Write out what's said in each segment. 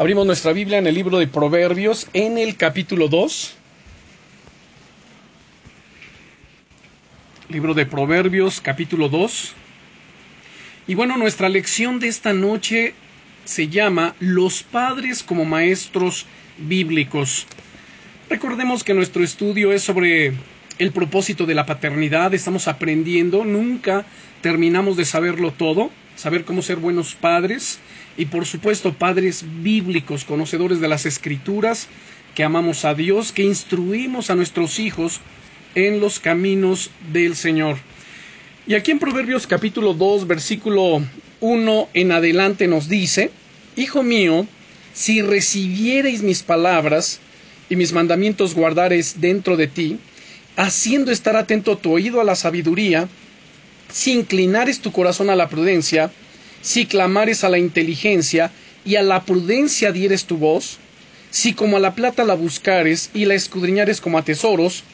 Abrimos nuestra Biblia en el libro de Proverbios, en el capítulo 2. Libro de Proverbios, capítulo 2. Y bueno, nuestra lección de esta noche se llama Los padres como maestros bíblicos. Recordemos que nuestro estudio es sobre el propósito de la paternidad, estamos aprendiendo, nunca terminamos de saberlo todo, saber cómo ser buenos padres y por supuesto padres bíblicos, conocedores de las escrituras, que amamos a Dios, que instruimos a nuestros hijos en los caminos del Señor. Y aquí en Proverbios capítulo 2, versículo 1 en adelante nos dice, Hijo mío, si recibiereis mis palabras y mis mandamientos guardares dentro de ti, haciendo estar atento tu oído a la sabiduría, si inclinares tu corazón a la prudencia, si clamares a la inteligencia y a la prudencia dieres tu voz, si como a la plata la buscares y la escudriñares como a tesoros,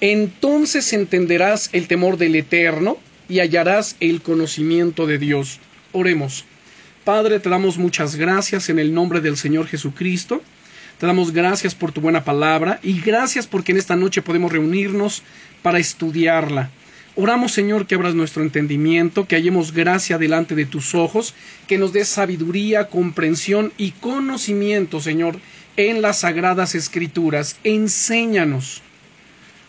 entonces entenderás el temor del Eterno y hallarás el conocimiento de Dios. Oremos. Padre, te damos muchas gracias en el nombre del Señor Jesucristo. Te damos gracias por tu buena palabra y gracias porque en esta noche podemos reunirnos para estudiarla. Oramos, Señor, que abras nuestro entendimiento, que hallemos gracia delante de tus ojos, que nos des sabiduría, comprensión y conocimiento, Señor, en las sagradas escrituras. Enséñanos.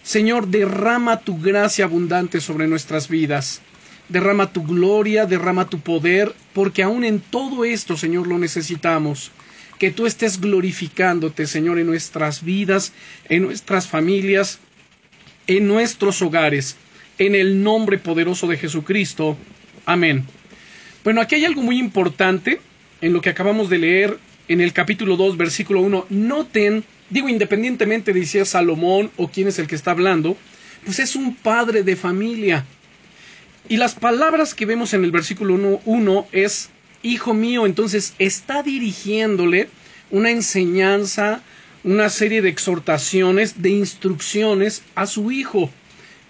Señor, derrama tu gracia abundante sobre nuestras vidas. Derrama tu gloria, derrama tu poder, porque aún en todo esto, Señor, lo necesitamos. Que tú estés glorificándote, Señor, en nuestras vidas, en nuestras familias, en nuestros hogares en el nombre poderoso de Jesucristo. Amén. Bueno, aquí hay algo muy importante en lo que acabamos de leer en el capítulo 2, versículo 1. Noten, digo independientemente de si es Salomón o quién es el que está hablando, pues es un padre de familia. Y las palabras que vemos en el versículo 1, es, hijo mío, entonces está dirigiéndole una enseñanza, una serie de exhortaciones, de instrucciones a su hijo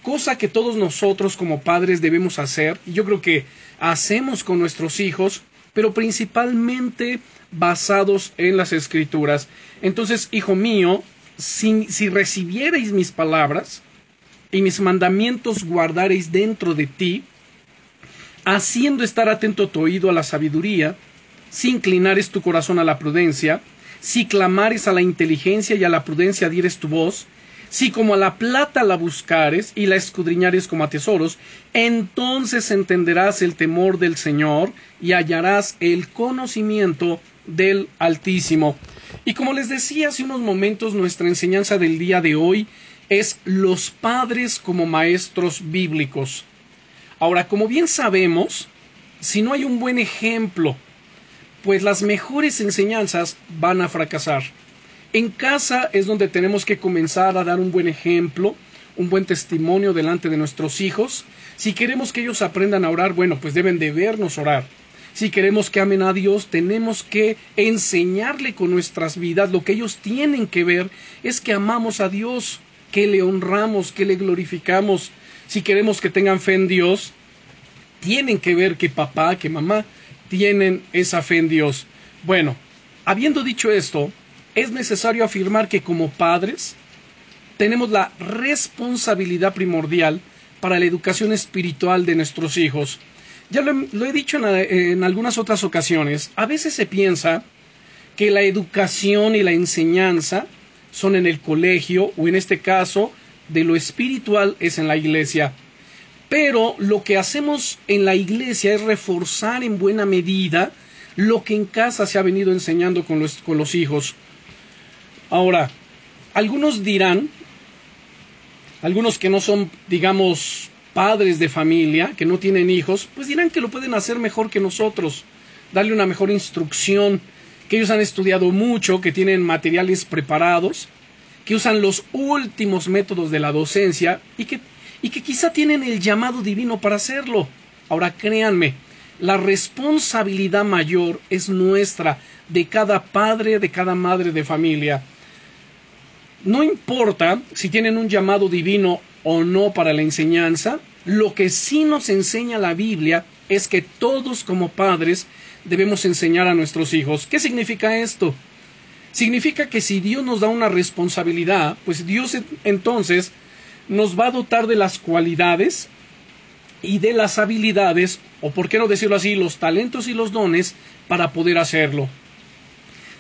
cosa que todos nosotros como padres debemos hacer, y yo creo que hacemos con nuestros hijos, pero principalmente basados en las escrituras. Entonces, hijo mío, si, recibierais mis palabras y mis mandamientos guardareis dentro de ti, haciendo estar atento tu oído a la sabiduría, si inclinares tu corazón a la prudencia, si clamares a la inteligencia y a la prudencia dieres tu voz, si como a la plata la buscares y la escudriñares como a tesoros, entonces entenderás el temor del Señor y hallarás el conocimiento del Altísimo. Y como les decía hace unos momentos, nuestra enseñanza del día de hoy es los padres como maestros bíblicos. Ahora, como bien sabemos, si no hay un buen ejemplo, pues las mejores enseñanzas van a fracasar. En casa es donde tenemos que comenzar a dar un buen ejemplo, un buen testimonio delante de nuestros hijos. Si queremos que ellos aprendan a orar, bueno, pues deben de vernos orar. Si queremos que amen a Dios, tenemos que enseñarle con nuestras vidas. Lo que ellos tienen que ver es que amamos a Dios, que le honramos, que le glorificamos. Si queremos que tengan fe en Dios, tienen que ver que papá, que mamá tienen esa fe en Dios. Bueno, habiendo dicho esto, es necesario afirmar que como padres tenemos la responsabilidad primordial para la educación espiritual de nuestros hijos. Ya lo, he dicho en, en algunas otras ocasiones, a veces se piensa que la educación y la enseñanza son en el colegio o en este caso de lo espiritual es en la iglesia. Pero lo que hacemos en la iglesia es reforzar en buena medida lo que en casa se ha venido enseñando con los, con los hijos. Ahora, algunos dirán, algunos que no son, digamos, padres de familia, que no tienen hijos, pues dirán que lo pueden hacer mejor que nosotros, darle una mejor instrucción, que ellos han estudiado mucho, que tienen materiales preparados, que usan los últimos métodos de la docencia y que, y que quizá tienen el llamado divino para hacerlo. Ahora créanme, la responsabilidad mayor es nuestra, de cada padre, de cada madre de familia. No importa si tienen un llamado divino o no para la enseñanza, lo que sí nos enseña la Biblia es que todos como padres debemos enseñar a nuestros hijos. ¿Qué significa esto? Significa que si Dios nos da una responsabilidad, pues Dios entonces nos va a dotar de las cualidades y de las habilidades, o por qué no decirlo así, los talentos y los dones para poder hacerlo.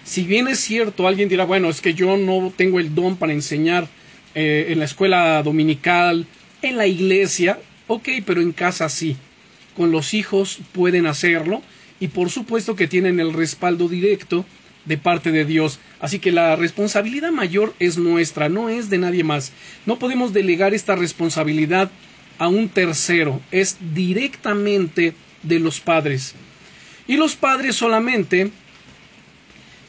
Si bien es cierto, alguien dirá, bueno, es que yo no tengo el don para enseñar eh, en la escuela dominical, en la iglesia, ok, pero en casa sí. Con los hijos pueden hacerlo y por supuesto que tienen el respaldo directo de parte de Dios. Así que la responsabilidad mayor es nuestra, no es de nadie más. No podemos delegar esta responsabilidad a un tercero, es directamente de los padres. Y los padres solamente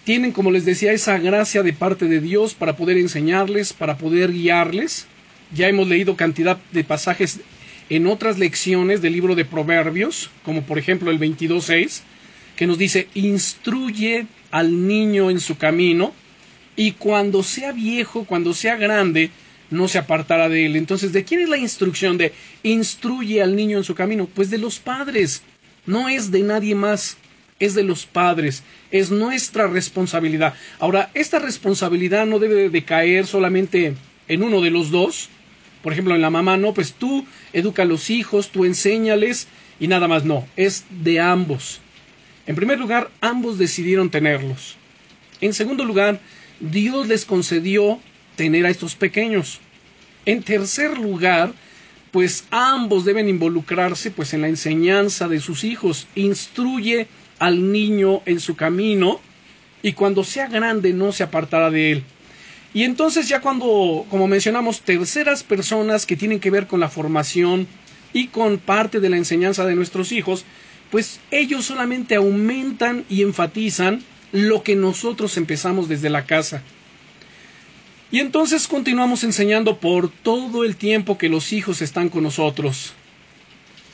tienen, como les decía, esa gracia de parte de Dios para poder enseñarles, para poder guiarles. Ya hemos leído cantidad de pasajes en otras lecciones del libro de Proverbios, como por ejemplo el 22.6, que nos dice, instruye al niño en su camino, y cuando sea viejo, cuando sea grande, no se apartará de él. Entonces, ¿de quién es la instrucción de instruye al niño en su camino? Pues de los padres, no es de nadie más, es de los padres, es nuestra responsabilidad. Ahora, esta responsabilidad no debe de caer solamente en uno de los dos, por ejemplo, en la mamá, no, pues tú educa a los hijos, tú enséñales y nada más, no, es de ambos. En primer lugar, ambos decidieron tenerlos. En segundo lugar, Dios les concedió tener a estos pequeños. En tercer lugar, pues ambos deben involucrarse pues en la enseñanza de sus hijos. Instruye al niño en su camino y cuando sea grande no se apartará de él. Y entonces ya cuando, como mencionamos, terceras personas que tienen que ver con la formación y con parte de la enseñanza de nuestros hijos, pues ellos solamente aumentan y enfatizan lo que nosotros empezamos desde la casa. Y entonces continuamos enseñando por todo el tiempo que los hijos están con nosotros.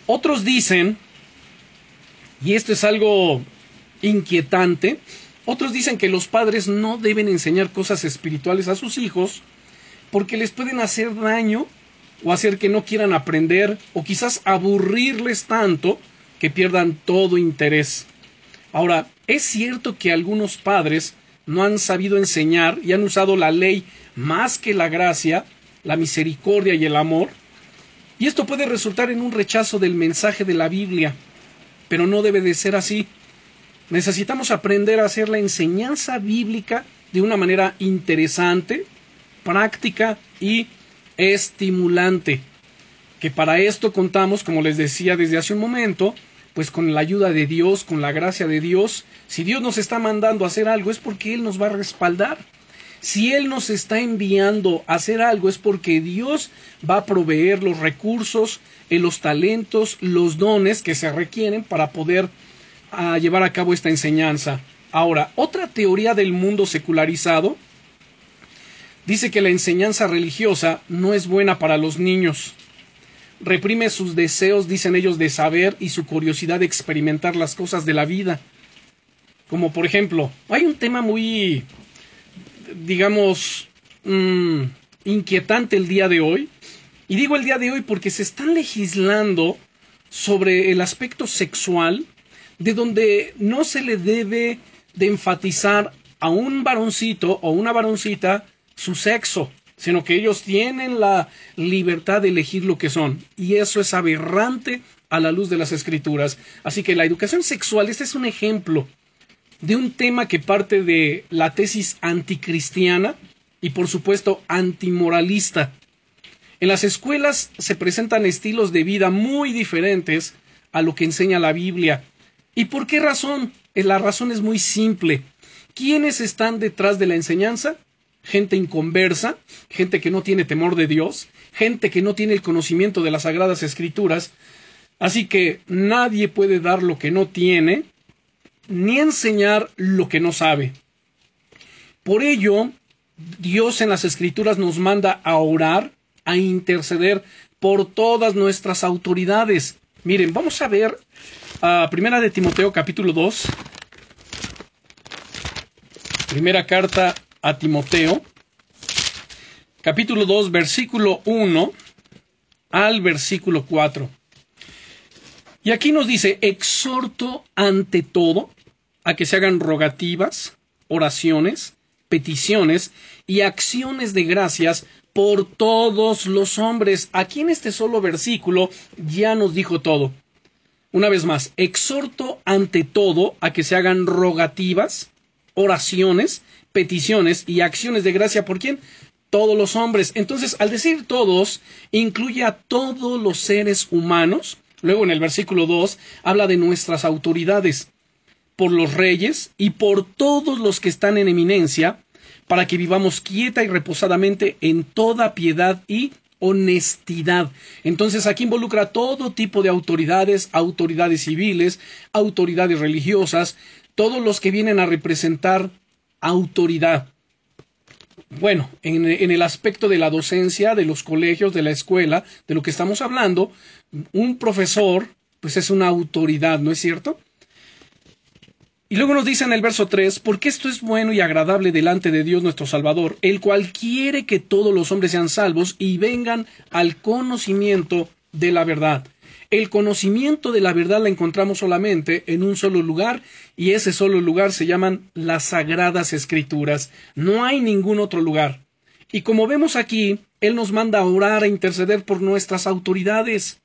Otros dicen, y esto es algo inquietante, otros dicen que los padres no deben enseñar cosas espirituales a sus hijos porque les pueden hacer daño o hacer que no quieran aprender o quizás aburrirles tanto que pierdan todo interés. Ahora, es cierto que algunos padres no han sabido enseñar y han usado la ley más que la gracia, la misericordia y el amor, y esto puede resultar en un rechazo del mensaje de la Biblia, pero no debe de ser así. Necesitamos aprender a hacer la enseñanza bíblica de una manera interesante, práctica y estimulante. Que para esto contamos, como les decía desde hace un momento, pues con la ayuda de Dios, con la gracia de Dios. Si Dios nos está mandando a hacer algo es porque Él nos va a respaldar. Si Él nos está enviando a hacer algo es porque Dios va a proveer los recursos, eh, los talentos, los dones que se requieren para poder a llevar a cabo esta enseñanza. Ahora, otra teoría del mundo secularizado dice que la enseñanza religiosa no es buena para los niños. Reprime sus deseos, dicen ellos, de saber y su curiosidad de experimentar las cosas de la vida. Como por ejemplo, hay un tema muy, digamos, mm, inquietante el día de hoy. Y digo el día de hoy porque se están legislando sobre el aspecto sexual de donde no se le debe de enfatizar a un varoncito o una varoncita su sexo, sino que ellos tienen la libertad de elegir lo que son. Y eso es aberrante a la luz de las escrituras. Así que la educación sexual, este es un ejemplo de un tema que parte de la tesis anticristiana y por supuesto antimoralista. En las escuelas se presentan estilos de vida muy diferentes a lo que enseña la Biblia ¿Y por qué razón? Eh, la razón es muy simple. ¿Quiénes están detrás de la enseñanza? Gente inconversa, gente que no tiene temor de Dios, gente que no tiene el conocimiento de las sagradas escrituras. Así que nadie puede dar lo que no tiene, ni enseñar lo que no sabe. Por ello, Dios en las escrituras nos manda a orar, a interceder por todas nuestras autoridades. Miren, vamos a ver primera de Timoteo capítulo 2. Primera carta a Timoteo. Capítulo 2, versículo 1 al versículo 4. Y aquí nos dice, exhorto ante todo a que se hagan rogativas, oraciones, peticiones y acciones de gracias por todos los hombres. Aquí en este solo versículo ya nos dijo todo. Una vez más, exhorto ante todo a que se hagan rogativas, oraciones, peticiones y acciones de gracia por quién? Todos los hombres. Entonces, al decir todos, incluye a todos los seres humanos. Luego en el versículo 2 habla de nuestras autoridades, por los reyes y por todos los que están en eminencia, para que vivamos quieta y reposadamente en toda piedad y honestidad. Entonces aquí involucra todo tipo de autoridades, autoridades civiles, autoridades religiosas, todos los que vienen a representar autoridad. Bueno, en, en, el aspecto de la docencia, de los colegios, de la escuela, de lo que estamos hablando, un profesor, pues es una autoridad, ¿no es cierto? Y luego nos dice en el verso 3, porque esto es bueno y agradable delante de Dios nuestro Salvador, el cual quiere que todos los hombres sean salvos y vengan al conocimiento de la verdad. El conocimiento de la verdad la encontramos solamente en un solo lugar y ese solo lugar se llaman las sagradas escrituras. No hay ningún otro lugar. Y como vemos aquí, Él nos manda a orar, a interceder por nuestras autoridades.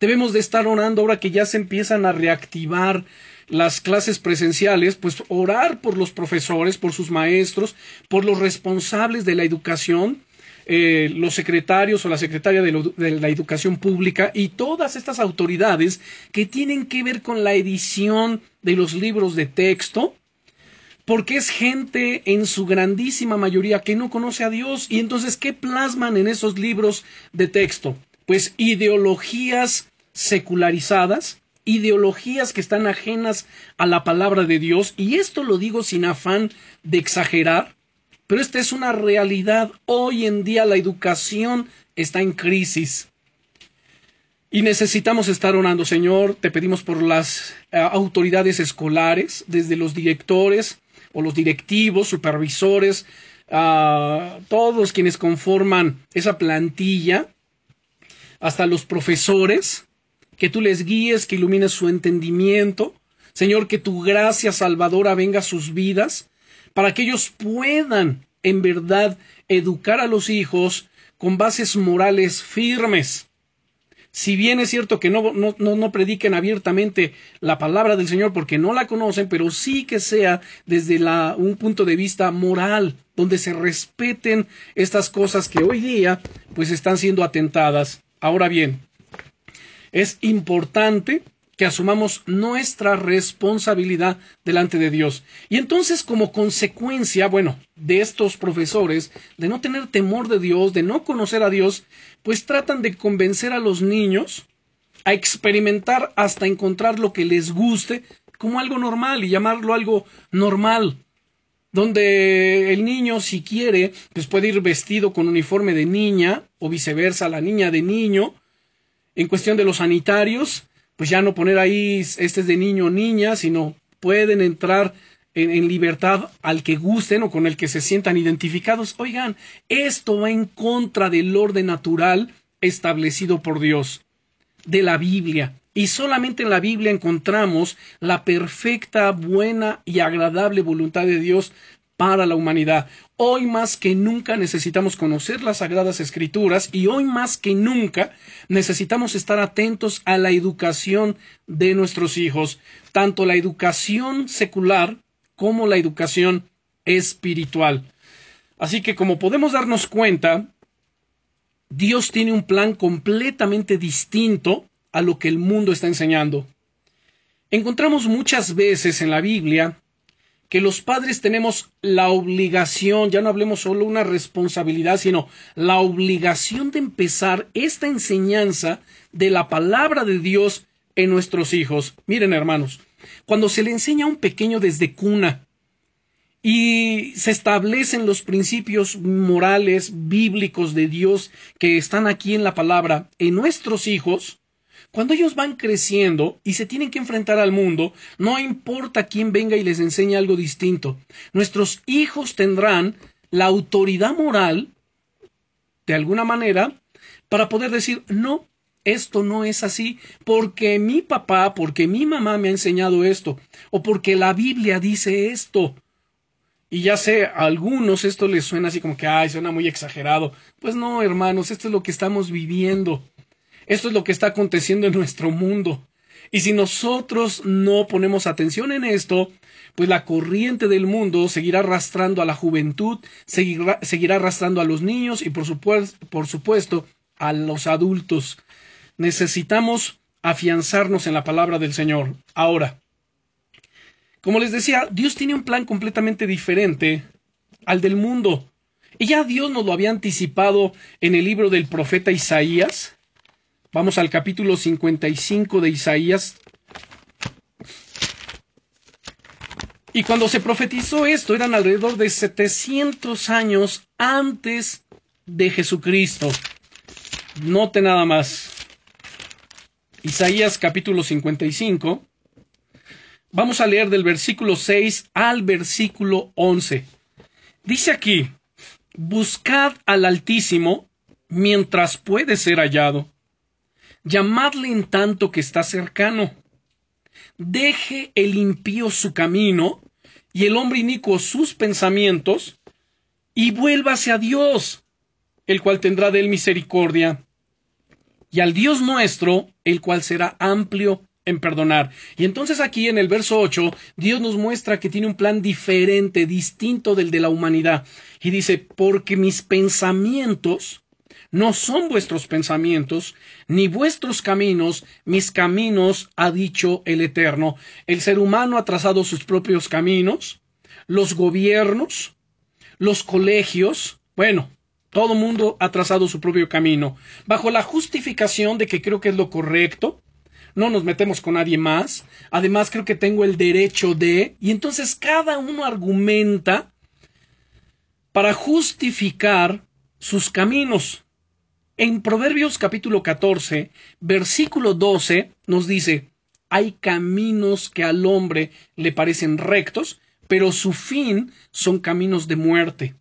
Debemos de estar orando ahora que ya se empiezan a reactivar las clases presenciales, pues orar por los profesores, por sus maestros, por los responsables de la educación, eh, los secretarios o la secretaria de, de, la educación pública y todas estas autoridades que tienen que ver con la edición de los libros de texto, porque es gente en su grandísima mayoría que no conoce a Dios y entonces ¿qué plasman en esos libros de texto? Pues ideologías secularizadas, ideologías que están ajenas a la palabra de Dios, y esto lo digo sin afán de exagerar, pero esta es una realidad. Hoy en día la educación está en crisis. Y necesitamos estar orando, Señor. Te pedimos por las uh, autoridades escolares, desde los directores o los directivos, supervisores, uh, todos quienes conforman esa plantilla, hasta los profesores, que tú les guíes, que ilumines su entendimiento. Señor, que tu gracia salvadora venga a sus vidas, para que ellos puedan en verdad educar a los hijos con bases morales firmes. Si bien es cierto que no, no, no, prediquen abiertamente la palabra del Señor porque no la conocen, pero sí que sea desde la, un punto de vista moral, donde se respeten estas cosas que hoy día pues están siendo atentadas. Ahora bien, es importante que asumamos nuestra responsabilidad delante de Dios. Y entonces, como consecuencia, bueno, de estos profesores, de no tener temor de Dios, de no conocer a Dios, pues tratan de convencer a los niños a experimentar hasta encontrar lo que les guste como algo normal y llamarlo algo normal. Donde el niño, si quiere, pues puede ir vestido con uniforme de niña o viceversa, la niña de niño, en cuestión de los sanitarios, pues ya no poner ahí este es de niño o niña, sino pueden entrar en, en, libertad al que gusten o con el que se sientan identificados. Oigan, esto va en contra del orden natural establecido por Dios, de la Biblia. Y solamente en la Biblia encontramos la perfecta, buena y agradable voluntad de Dios para la humanidad. Hoy más que nunca necesitamos conocer las sagradas escrituras y hoy más que nunca necesitamos estar atentos a la educación de nuestros hijos, tanto la educación secular como la educación espiritual. Así que como podemos darnos cuenta, Dios tiene un plan completamente distinto a lo que el mundo está enseñando. Encontramos muchas veces en la Biblia que los padres tenemos la obligación, ya no hablemos solo una responsabilidad, sino la obligación de empezar esta enseñanza de la palabra de Dios en nuestros hijos. Miren, hermanos, cuando se le enseña a un pequeño desde cuna y se establecen los principios morales bíblicos de Dios que están aquí en la palabra en nuestros hijos, cuando ellos van creciendo y se tienen que enfrentar al mundo, no importa quién venga y les enseñe algo distinto. Nuestros hijos tendrán la autoridad moral, de alguna manera, para poder decir, no, esto no es así, porque mi papá, porque mi mamá me ha enseñado esto, o porque la Biblia dice esto. Y ya sé, a algunos esto les suena así como que, ay, suena muy exagerado. Pues no, hermanos, esto es lo que estamos viviendo. Esto es lo que está aconteciendo en nuestro mundo. Y si nosotros no ponemos atención en esto, pues la corriente del mundo seguirá arrastrando a la juventud, seguirá, seguirá arrastrando a los niños y por supuesto, por supuesto a los adultos. Necesitamos afianzarnos en la palabra del Señor. Ahora, como les decía, Dios tiene un plan completamente diferente al del mundo. Y ya Dios nos lo había anticipado en el libro del profeta Isaías. Vamos al capítulo 55 de Isaías. Y cuando se profetizó esto, eran alrededor de 700 años antes de Jesucristo. Note nada más. Isaías capítulo 55. Vamos a leer del versículo 6 al versículo 11. Dice aquí, buscad al Altísimo mientras puede ser hallado. Llamadle en tanto que está cercano. Deje el impío su camino y el hombre inicuo sus pensamientos y vuélvase a Dios, el cual tendrá de él misericordia, y al Dios nuestro, el cual será amplio en perdonar. Y entonces aquí en el verso 8, Dios nos muestra que tiene un plan diferente, distinto del de la humanidad. Y dice, porque mis pensamientos no son vuestros pensamientos, ni vuestros caminos, mis caminos, ha dicho el Eterno. El ser humano ha trazado sus propios caminos, los gobiernos, los colegios, bueno, todo mundo ha trazado su propio camino, bajo la justificación de que creo que es lo correcto, no nos metemos con nadie más, además creo que tengo el derecho de, y entonces cada uno argumenta para justificar sus caminos. En Proverbios capítulo 14, versículo 12, nos dice, hay caminos que al hombre le parecen rectos, pero su fin son caminos de muerte.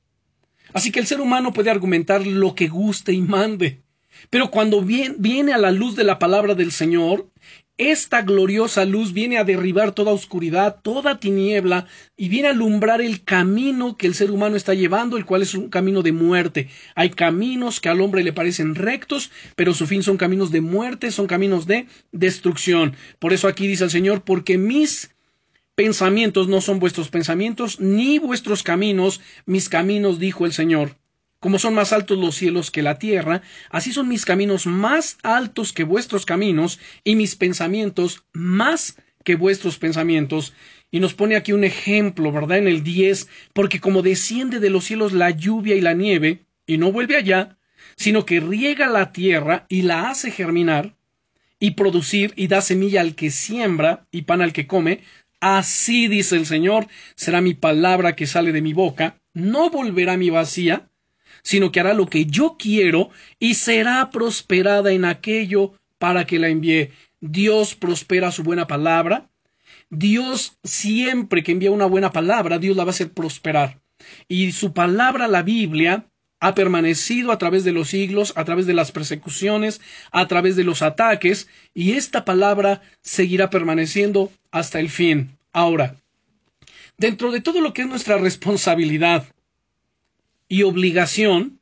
Así que el ser humano puede argumentar lo que guste y mande. Pero cuando viene a la luz de la palabra del Señor, esta gloriosa luz viene a derribar toda oscuridad, toda tiniebla, y viene a alumbrar el camino que el ser humano está llevando, el cual es un camino de muerte. Hay caminos que al hombre le parecen rectos, pero su fin son caminos de muerte, son caminos de destrucción. Por eso aquí dice el Señor, porque mis pensamientos no son vuestros pensamientos, ni vuestros caminos, mis caminos, dijo el Señor. Como son más altos los cielos que la tierra, así son mis caminos más altos que vuestros caminos, y mis pensamientos más que vuestros pensamientos. Y nos pone aquí un ejemplo, ¿verdad? En el 10, porque como desciende de los cielos la lluvia y la nieve, y no vuelve allá, sino que riega la tierra y la hace germinar, y producir, y da semilla al que siembra, y pan al que come, así dice el Señor, será mi palabra que sale de mi boca, no volverá mi vacía, sino que hará lo que yo quiero y será prosperada en aquello para que la envíe. Dios prospera su buena palabra. Dios siempre que envía una buena palabra, Dios la va a hacer prosperar. Y su palabra, la Biblia, ha permanecido a través de los siglos, a través de las persecuciones, a través de los ataques, y esta palabra seguirá permaneciendo hasta el fin. Ahora, dentro de todo lo que es nuestra responsabilidad, y obligación,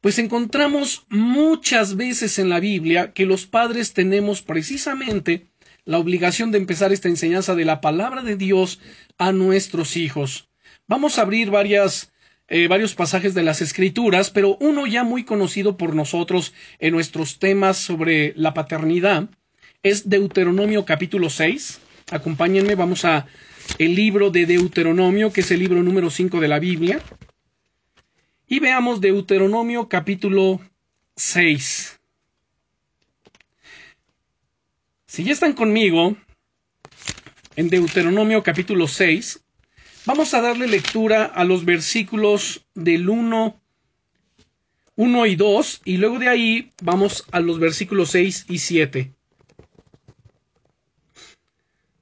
pues encontramos muchas veces en la Biblia que los padres tenemos precisamente la obligación de empezar esta enseñanza de la palabra de Dios a nuestros hijos. Vamos a abrir varias, eh, varios pasajes de las Escrituras, pero uno ya muy conocido por nosotros en nuestros temas sobre la paternidad es Deuteronomio capítulo 6. Acompáñenme, vamos a el libro de Deuteronomio, que es el libro número 5 de la Biblia. Y veamos Deuteronomio capítulo 6. Si ya están conmigo en Deuteronomio capítulo 6, vamos a darle lectura a los versículos del 1, 1 y 2 y luego de ahí vamos a los versículos 6 y 7.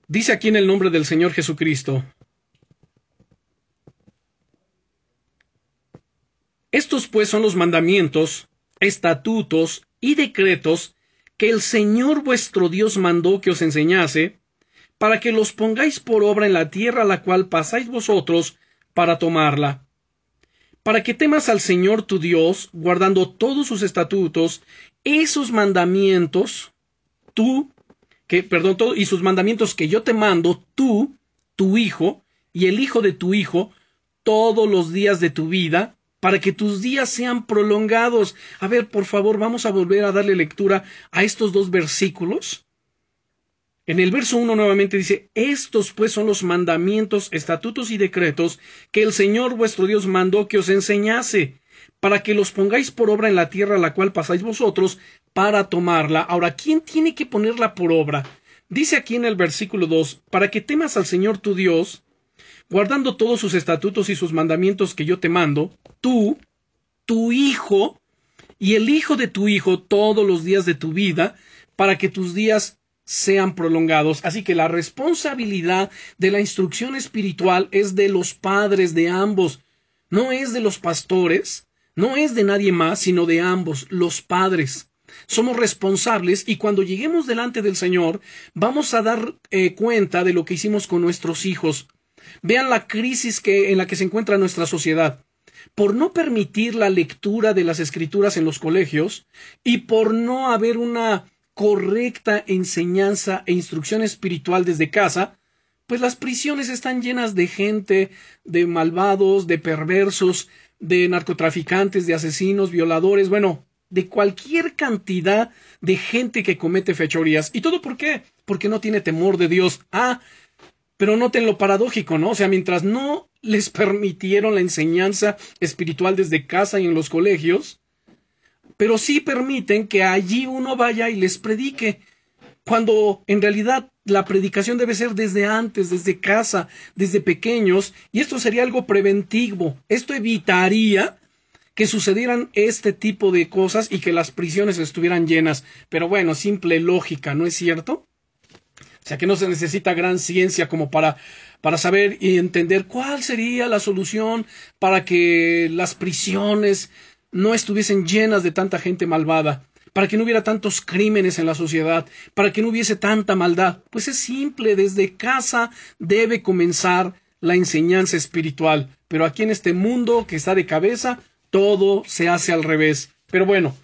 Dice aquí en el nombre del Señor Jesucristo, Estos pues son los mandamientos, estatutos y decretos que el Señor vuestro Dios mandó que os enseñase, para que los pongáis por obra en la tierra a la cual pasáis vosotros para tomarla. Para que temas al Señor tu Dios, guardando todos sus estatutos, esos mandamientos, tú, que, perdón, todo, y sus mandamientos que yo te mando, tú, tu hijo, y el hijo de tu hijo, todos los días de tu vida, para que tus días sean prolongados. A ver, por favor, vamos a volver a darle lectura a estos dos versículos. En el verso 1 nuevamente dice, estos pues son los mandamientos, estatutos y decretos que el Señor vuestro Dios mandó que os enseñase, para que los pongáis por obra en la tierra a la cual pasáis vosotros, para tomarla. Ahora, ¿quién tiene que ponerla por obra? Dice aquí en el versículo 2, para que temas al Señor tu Dios, guardando todos sus estatutos y sus mandamientos que yo te mando, tú, tu hijo, y el hijo de tu hijo todos los días de tu vida, para que tus días sean prolongados. Así que la responsabilidad de la instrucción espiritual es de los padres de ambos, no es de los pastores, no es de nadie más, sino de ambos, los padres. Somos responsables y cuando lleguemos delante del Señor vamos a dar eh, cuenta de lo que hicimos con nuestros hijos. Vean la crisis que, en la que se encuentra nuestra sociedad. Por no permitir la lectura de las escrituras en los colegios y por no haber una correcta enseñanza e instrucción espiritual desde casa, pues las prisiones están llenas de gente, de malvados, de perversos, de narcotraficantes, de asesinos, violadores, bueno, de cualquier cantidad de gente que comete fechorías. ¿Y todo por qué? Porque no tiene temor de Dios. Ah, pero noten lo paradójico, ¿no? O sea, mientras no les permitieron la enseñanza espiritual desde casa y en los colegios, pero sí permiten que allí uno vaya y les predique, cuando en realidad la predicación debe ser desde antes, desde casa, desde pequeños, y esto sería algo preventivo. Esto evitaría que sucedieran este tipo de cosas y que las prisiones estuvieran llenas. Pero bueno, simple lógica, ¿no es cierto? O sea que no se necesita gran ciencia como para, para saber y entender cuál sería la solución para que las prisiones no estuviesen llenas de tanta gente malvada, para que no hubiera tantos crímenes en la sociedad, para que no hubiese tanta maldad. Pues es simple, desde casa debe comenzar la enseñanza espiritual. Pero aquí en este mundo que está de cabeza, todo se hace al revés. Pero bueno,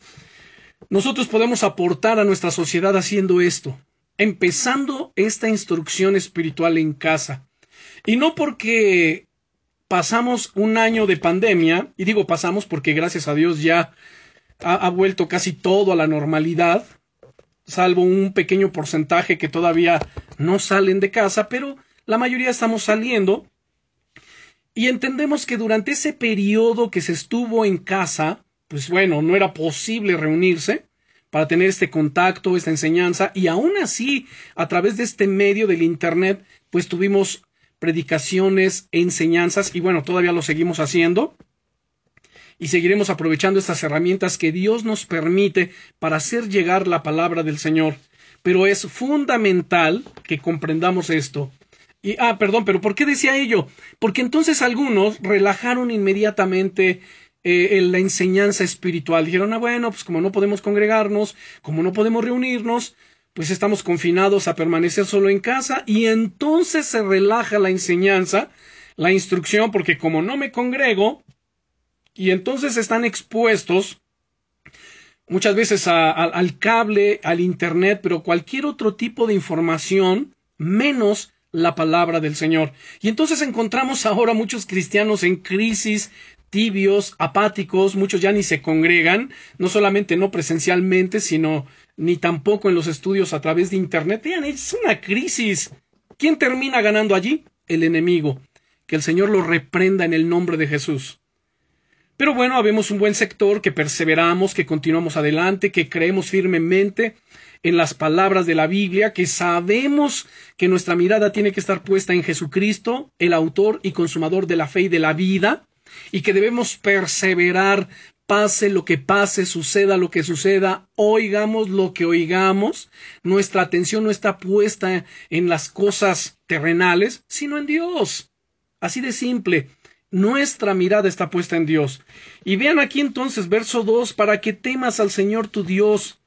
nosotros podemos aportar a nuestra sociedad haciendo esto empezando esta instrucción espiritual en casa. Y no porque pasamos un año de pandemia, y digo pasamos porque gracias a Dios ya ha, vuelto casi todo a la normalidad, salvo un pequeño porcentaje que todavía no salen de casa, pero la mayoría estamos saliendo. Y entendemos que durante ese periodo que se estuvo en casa, pues bueno, no era posible reunirse, para tener este contacto, esta enseñanza, y aún así, a través de este medio del Internet, pues tuvimos predicaciones, enseñanzas, y bueno, todavía lo seguimos haciendo, y seguiremos aprovechando estas herramientas que Dios nos permite para hacer llegar la palabra del Señor. Pero es fundamental que comprendamos esto. Y, ah, perdón, pero ¿por qué decía ello? Porque entonces algunos relajaron inmediatamente eh, la enseñanza espiritual. Dijeron, ah, bueno, pues como no podemos congregarnos, como no podemos reunirnos, pues estamos confinados a permanecer solo en casa y entonces se relaja la enseñanza, la instrucción, porque como no me congrego, y entonces están expuestos muchas veces al cable, al Internet, pero cualquier otro tipo de información, menos la palabra del Señor. Y entonces encontramos ahora muchos cristianos en crisis tibios, apáticos, muchos ya ni se congregan, no solamente no presencialmente, sino ni tampoco en los estudios a través de Internet. Vean, es una crisis. ¿Quién termina ganando allí? El enemigo. Que el Señor lo reprenda en el nombre de Jesús. Pero bueno, habemos un buen sector que perseveramos, que continuamos adelante, que creemos firmemente en las palabras de la Biblia, que sabemos que nuestra mirada tiene que estar puesta en Jesucristo, el autor y consumador de la fe y de la vida, y que debemos perseverar pase lo que pase, suceda lo que suceda, oigamos lo que oigamos, nuestra atención no está puesta en las cosas terrenales, sino en Dios. Así de simple. Nuestra mirada está puesta en Dios. Y vean aquí entonces verso 2, para que temas al Señor tu Dios,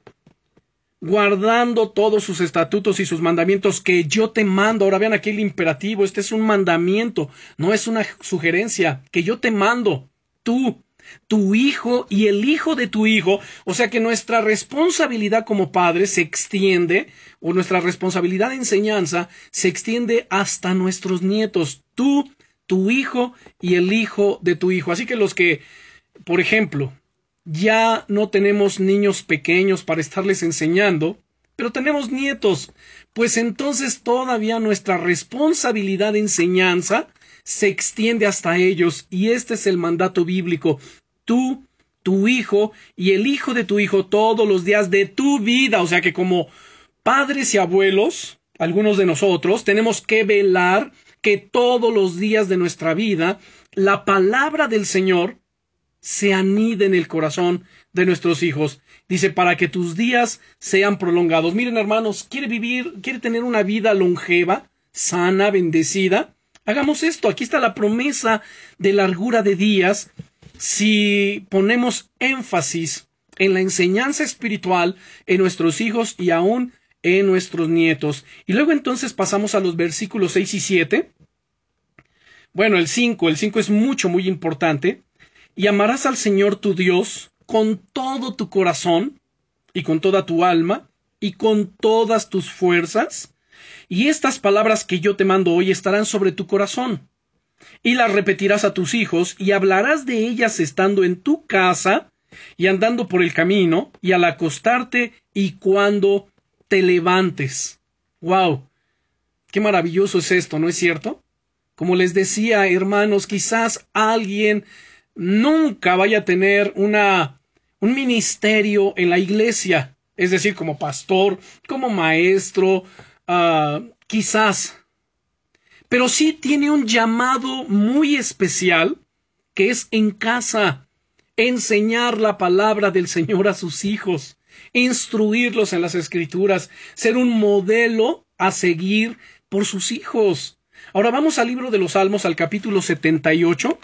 guardando todos sus estatutos y sus mandamientos que yo te mando. Ahora vean aquí el imperativo, este es un mandamiento, no es una sugerencia, que yo te mando, tú, tu hijo y el hijo de tu hijo. O sea que nuestra responsabilidad como padres se extiende, o nuestra responsabilidad de enseñanza se extiende hasta nuestros nietos, tú, tu hijo y el hijo de tu hijo. Así que los que, por ejemplo, ya no tenemos niños pequeños para estarles enseñando, pero tenemos nietos, pues entonces todavía nuestra responsabilidad de enseñanza se extiende hasta ellos y este es el mandato bíblico. Tú, tu hijo y el hijo de tu hijo todos los días de tu vida, o sea que como padres y abuelos, algunos de nosotros, tenemos que velar que todos los días de nuestra vida la palabra del Señor se anide en el corazón de nuestros hijos. Dice, para que tus días sean prolongados. Miren, hermanos, quiere vivir, quiere tener una vida longeva, sana, bendecida. Hagamos esto. Aquí está la promesa de largura de días. Si ponemos énfasis en la enseñanza espiritual en nuestros hijos y aún en nuestros nietos. Y luego entonces pasamos a los versículos 6 y 7. Bueno, el 5, el 5 es mucho, muy importante y amarás al Señor tu Dios con todo tu corazón y con toda tu alma y con todas tus fuerzas. Y estas palabras que yo te mando hoy estarán sobre tu corazón. Y las repetirás a tus hijos y hablarás de ellas estando en tu casa y andando por el camino y al acostarte y cuando te levantes. ¡Wow! Qué maravilloso es esto, ¿no es cierto? Como les decía, hermanos, quizás alguien nunca vaya a tener una, un ministerio en la iglesia, es decir, como pastor, como maestro, uh, quizás. Pero sí tiene un llamado muy especial que es en casa, enseñar la palabra del Señor a sus hijos, instruirlos en las escrituras, ser un modelo a seguir por sus hijos. Ahora vamos al libro de los Salmos, al capítulo 78.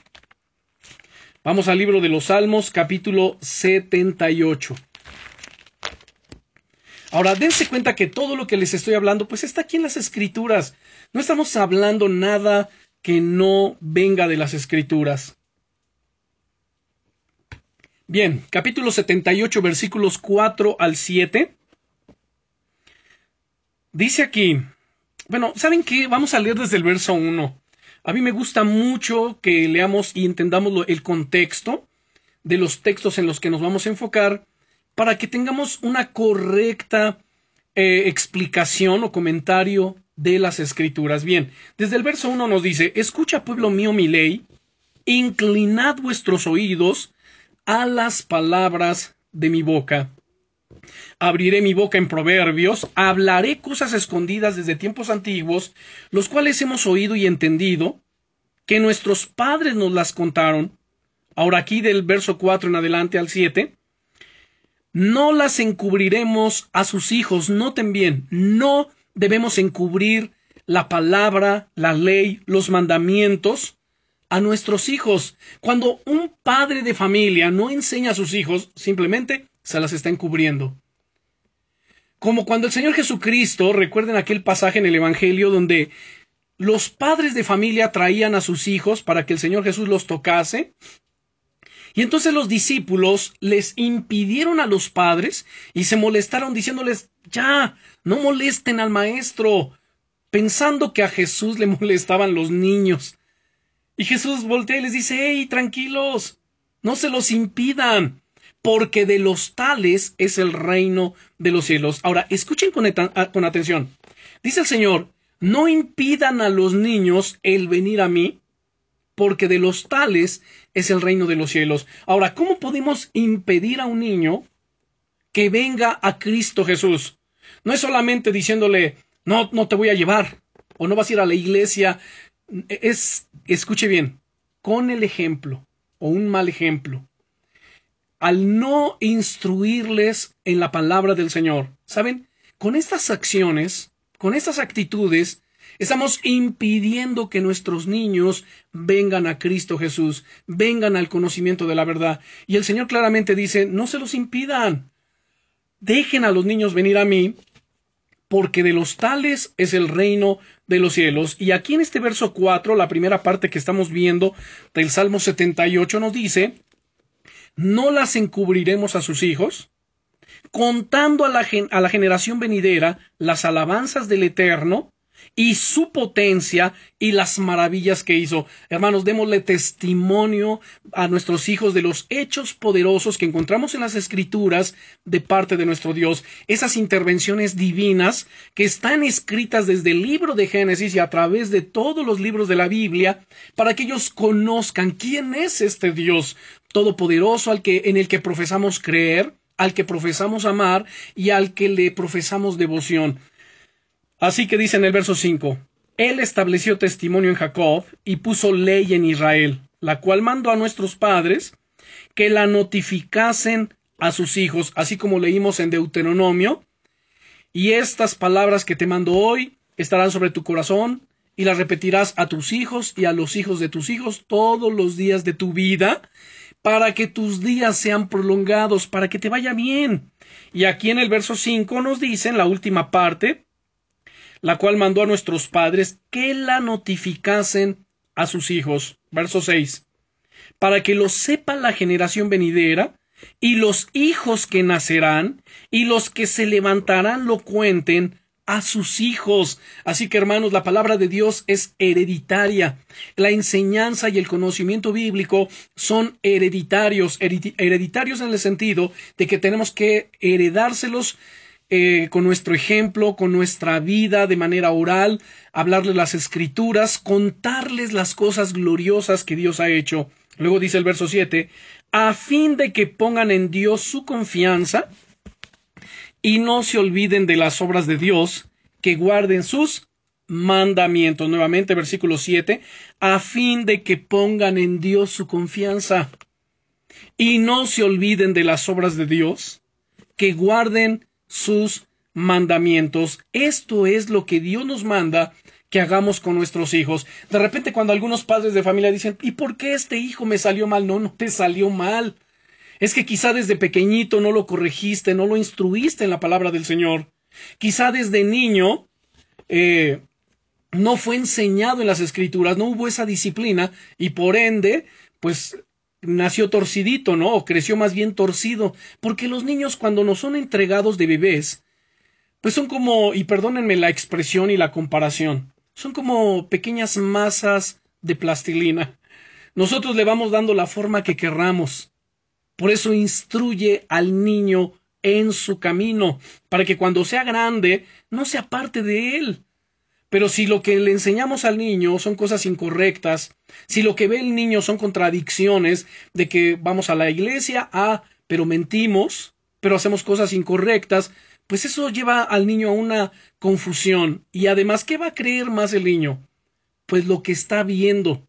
Vamos al libro de los Salmos, capítulo 78. Ahora, dense cuenta que todo lo que les estoy hablando, pues está aquí en las escrituras. No estamos hablando nada que no venga de las escrituras. Bien, capítulo 78, versículos 4 al 7. Dice aquí, bueno, ¿saben qué? Vamos a leer desde el verso 1. A mí me gusta mucho que leamos y entendamos el contexto de los textos en los que nos vamos a enfocar para que tengamos una correcta eh, explicación o comentario de las escrituras. Bien, desde el verso 1 nos dice, escucha pueblo mío mi ley, inclinad vuestros oídos a las palabras de mi boca. Abriré mi boca en proverbios, hablaré cosas escondidas desde tiempos antiguos, los cuales hemos oído y entendido, que nuestros padres nos las contaron. Ahora aquí del verso 4 en adelante al 7, no las encubriremos a sus hijos, noten bien, no debemos encubrir la palabra, la ley, los mandamientos a nuestros hijos. Cuando un padre de familia no enseña a sus hijos, simplemente se las está encubriendo. Como cuando el Señor Jesucristo, recuerden aquel pasaje en el Evangelio donde los padres de familia traían a sus hijos para que el Señor Jesús los tocase, y entonces los discípulos les impidieron a los padres y se molestaron diciéndoles, ya, no molesten al maestro, pensando que a Jesús le molestaban los niños. Y Jesús voltea y les dice, hey, tranquilos, no se los impidan porque de los tales es el reino de los cielos. Ahora, escuchen con, con atención. Dice el Señor, no impidan a los niños el venir a mí, porque de los tales es el reino de los cielos. Ahora, ¿cómo podemos impedir a un niño que venga a Cristo Jesús? No es solamente diciéndole, no, no te voy a llevar, o no vas a ir a la iglesia. Es, escuche bien, con el ejemplo, o un mal ejemplo al no instruirles en la palabra del Señor. ¿Saben? Con estas acciones, con estas actitudes, estamos impidiendo que nuestros niños vengan a Cristo Jesús, vengan al conocimiento de la verdad. Y el Señor claramente dice, no se los impidan. dejen a los niños venir a mí, porque de los tales es el reino de los cielos. Y aquí en este verso 4, la primera parte que estamos viendo del Salmo 78 nos dice, no las encubriremos a sus hijos, contando a la, a la generación venidera las alabanzas del Eterno, y su potencia y las maravillas que hizo. Hermanos, démosle testimonio a nuestros hijos de los hechos poderosos que encontramos en las escrituras de parte de nuestro Dios. Esas intervenciones divinas que están escritas desde el libro de Génesis y a través de todos los libros de la Biblia para que ellos conozcan quién es este Dios todopoderoso al que en el que profesamos creer, al que profesamos amar y al que le profesamos devoción. Así que dice en el verso 5, Él estableció testimonio en Jacob y puso ley en Israel, la cual mandó a nuestros padres que la notificasen a sus hijos, así como leímos en Deuteronomio, y estas palabras que te mando hoy estarán sobre tu corazón, y las repetirás a tus hijos y a los hijos de tus hijos todos los días de tu vida, para que tus días sean prolongados, para que te vaya bien. Y aquí en el verso 5 nos dice, en la última parte, la cual mandó a nuestros padres que la notificasen a sus hijos. Verso 6. Para que lo sepa la generación venidera, y los hijos que nacerán, y los que se levantarán lo cuenten a sus hijos. Así que hermanos, la palabra de Dios es hereditaria. La enseñanza y el conocimiento bíblico son hereditarios, hereditarios en el sentido de que tenemos que heredárselos eh, con nuestro ejemplo, con nuestra vida de manera oral, hablarles las escrituras, contarles las cosas gloriosas que Dios ha hecho. Luego dice el verso 7, a fin de que pongan en Dios su confianza y no se olviden de las obras de Dios, que guarden sus mandamientos. Nuevamente, versículo 7, a fin de que pongan en Dios su confianza y no se olviden de las obras de Dios, que guarden sus mandamientos. Esto es lo que Dios nos manda que hagamos con nuestros hijos. De repente cuando algunos padres de familia dicen, ¿y por qué este hijo me salió mal? No, no te salió mal. Es que quizá desde pequeñito no lo corregiste, no lo instruiste en la palabra del Señor. Quizá desde niño eh, no fue enseñado en las escrituras, no hubo esa disciplina y por ende, pues nació torcidito, ¿no? O creció más bien torcido. Porque los niños cuando nos son entregados de bebés, pues son como, y perdónenme la expresión y la comparación, son como pequeñas masas de plastilina. Nosotros le vamos dando la forma que querramos. Por eso instruye al niño en su camino, para que cuando sea grande no se aparte de él. Pero si lo que le enseñamos al niño son cosas incorrectas, si lo que ve el niño son contradicciones de que vamos a la iglesia, ah, pero mentimos, pero hacemos cosas incorrectas, pues eso lleva al niño a una confusión. Y además, ¿qué va a creer más el niño? Pues lo que está viendo,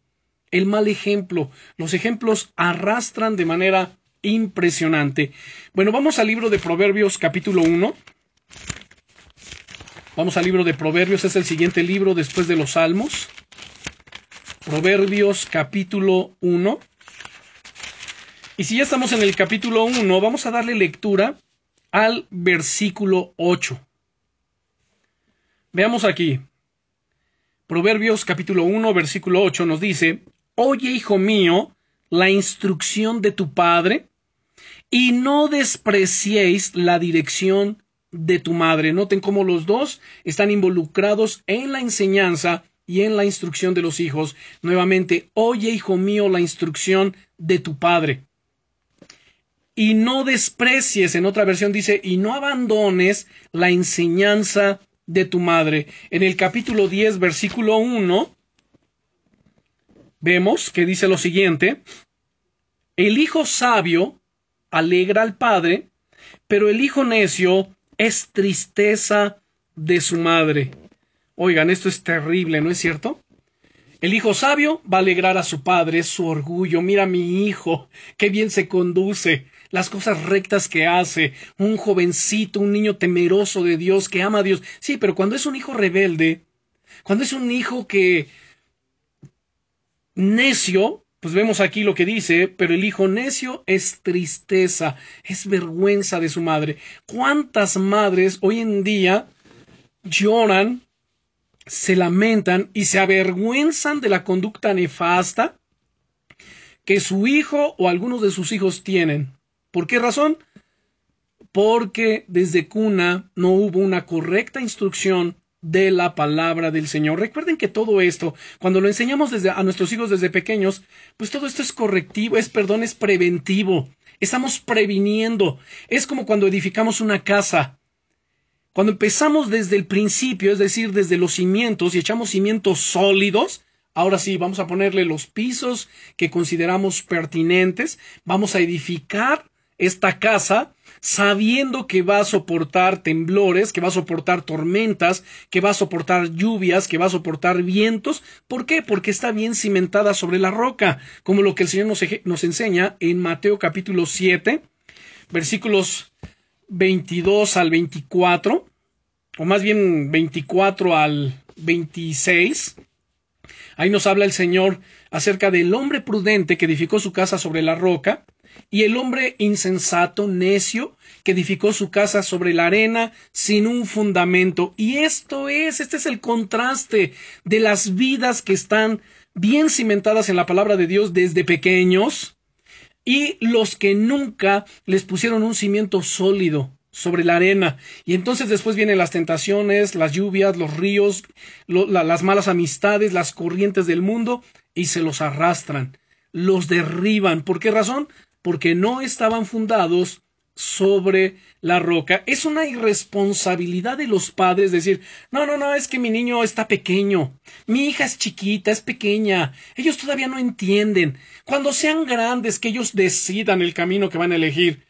el mal ejemplo. Los ejemplos arrastran de manera impresionante. Bueno, vamos al libro de Proverbios capítulo 1. Vamos al libro de Proverbios, es el siguiente libro después de los Salmos. Proverbios capítulo 1. Y si ya estamos en el capítulo 1, vamos a darle lectura al versículo 8. Veamos aquí. Proverbios capítulo 1, versículo 8 nos dice, Oye, hijo mío, la instrucción de tu padre, y no despreciéis la dirección de tu madre. Noten cómo los dos están involucrados en la enseñanza y en la instrucción de los hijos. Nuevamente, oye, hijo mío, la instrucción de tu padre. Y no desprecies, en otra versión dice, y no abandones la enseñanza de tu madre. En el capítulo 10, versículo 1, vemos que dice lo siguiente, el hijo sabio alegra al padre, pero el hijo necio es tristeza de su madre. Oigan, esto es terrible, ¿no es cierto? El hijo sabio va a alegrar a su padre, es su orgullo. Mira mi hijo, qué bien se conduce, las cosas rectas que hace, un jovencito, un niño temeroso de Dios, que ama a Dios. Sí, pero cuando es un hijo rebelde, cuando es un hijo que necio, pues vemos aquí lo que dice, pero el hijo necio es tristeza, es vergüenza de su madre. ¿Cuántas madres hoy en día lloran, se lamentan y se avergüenzan de la conducta nefasta que su hijo o algunos de sus hijos tienen? ¿Por qué razón? Porque desde cuna no hubo una correcta instrucción de la palabra del Señor. Recuerden que todo esto, cuando lo enseñamos desde, a nuestros hijos desde pequeños, pues todo esto es correctivo, es perdón, es preventivo. Estamos previniendo. Es como cuando edificamos una casa. Cuando empezamos desde el principio, es decir, desde los cimientos y echamos cimientos sólidos, ahora sí, vamos a ponerle los pisos que consideramos pertinentes, vamos a edificar esta casa sabiendo que va a soportar temblores, que va a soportar tormentas, que va a soportar lluvias, que va a soportar vientos. ¿Por qué? Porque está bien cimentada sobre la roca, como lo que el Señor nos, enseña en Mateo capítulo 7, versículos 22 al 24, o más bien 24 al 26. Ahí nos habla el Señor acerca del hombre prudente que edificó su casa sobre la roca, y el hombre insensato, necio, que edificó su casa sobre la arena sin un fundamento. Y esto es, este es el contraste de las vidas que están bien cimentadas en la palabra de Dios desde pequeños y los que nunca les pusieron un cimiento sólido sobre la arena. Y entonces después vienen las tentaciones, las lluvias, los ríos, las malas amistades, las corrientes del mundo y se los arrastran, los derriban. ¿Por qué razón? Porque no estaban fundados sobre la roca. Es una irresponsabilidad de los padres decir, no, no, no, es que mi niño está pequeño, mi hija es chiquita, es pequeña, ellos todavía no entienden. Cuando sean grandes, que ellos decidan el camino que van a elegir.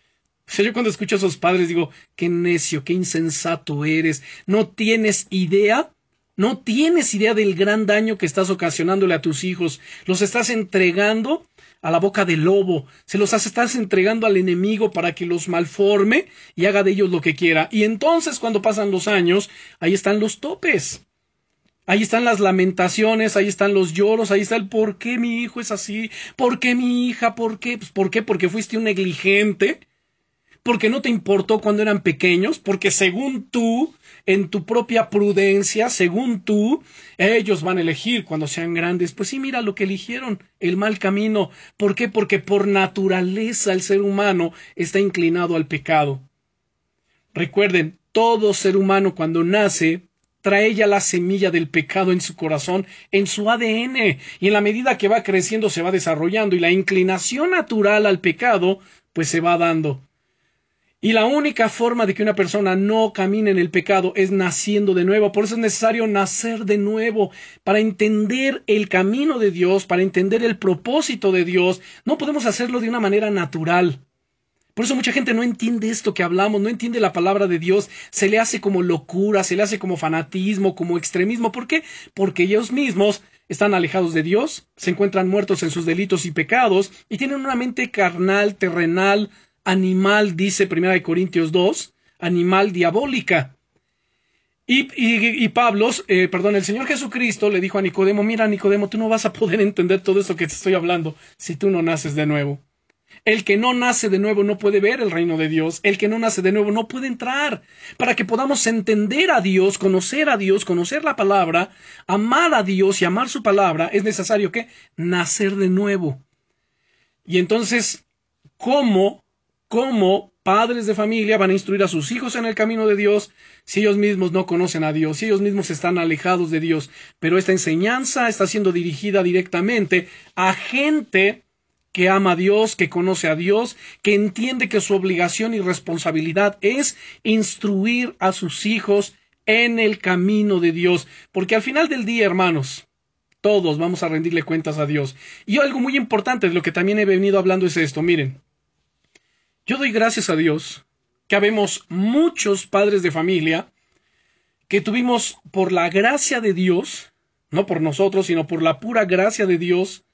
O sea, yo cuando escucho a esos padres digo, qué necio, qué insensato eres, no tienes idea no tienes idea del gran daño que estás ocasionándole a tus hijos. Los estás entregando a la boca del lobo, se los estás entregando al enemigo para que los malforme y haga de ellos lo que quiera. Y entonces cuando pasan los años, ahí están los topes. Ahí están las lamentaciones, ahí están los lloros, ahí está el por qué mi hijo es así, por qué mi hija, por qué, pues, por qué, porque fuiste un negligente, porque no te importó cuando eran pequeños, porque según tú en tu propia prudencia, según tú, ellos van a elegir cuando sean grandes. Pues sí, mira lo que eligieron, el mal camino. ¿Por qué? Porque por naturaleza el ser humano está inclinado al pecado. Recuerden, todo ser humano cuando nace trae ya la semilla del pecado en su corazón, en su ADN, y en la medida que va creciendo se va desarrollando y la inclinación natural al pecado pues se va dando. Y la única forma de que una persona no camine en el pecado es naciendo de nuevo. Por eso es necesario nacer de nuevo para entender el camino de Dios, para entender el propósito de Dios. No podemos hacerlo de una manera natural. Por eso mucha gente no entiende esto que hablamos, no entiende la palabra de Dios, se le hace como locura, se le hace como fanatismo, como extremismo. ¿Por qué? Porque ellos mismos están alejados de Dios, se encuentran muertos en sus delitos y pecados y tienen una mente carnal, terrenal, animal, dice Primera de Corintios 2, animal diabólica. Y, y, Pablo, eh, perdón, el Señor Jesucristo le dijo a Nicodemo, mira Nicodemo, tú no vas a poder entender todo esto que te estoy hablando si tú no naces de nuevo. El que no nace de nuevo no puede ver el reino de Dios. El que no nace de nuevo no puede entrar. Para que podamos entender a Dios, conocer a Dios, conocer la palabra, amar a Dios y amar su palabra, es necesario que nacer de nuevo. Y entonces, ¿cómo cómo padres de familia van a instruir a sus hijos en el camino de Dios si ellos mismos no conocen a Dios, si ellos mismos están alejados de Dios. Pero esta enseñanza está siendo dirigida directamente a gente que ama a Dios, que conoce a Dios, que entiende que su obligación y responsabilidad es instruir a sus hijos en el camino de Dios. Porque al final del día, hermanos, todos vamos a rendirle cuentas a Dios. Y algo muy importante de lo que también he venido hablando es esto, miren. Yo doy gracias a Dios que habemos muchos padres de familia que tuvimos por la gracia de Dios, no por nosotros, sino por la pura gracia de Dios,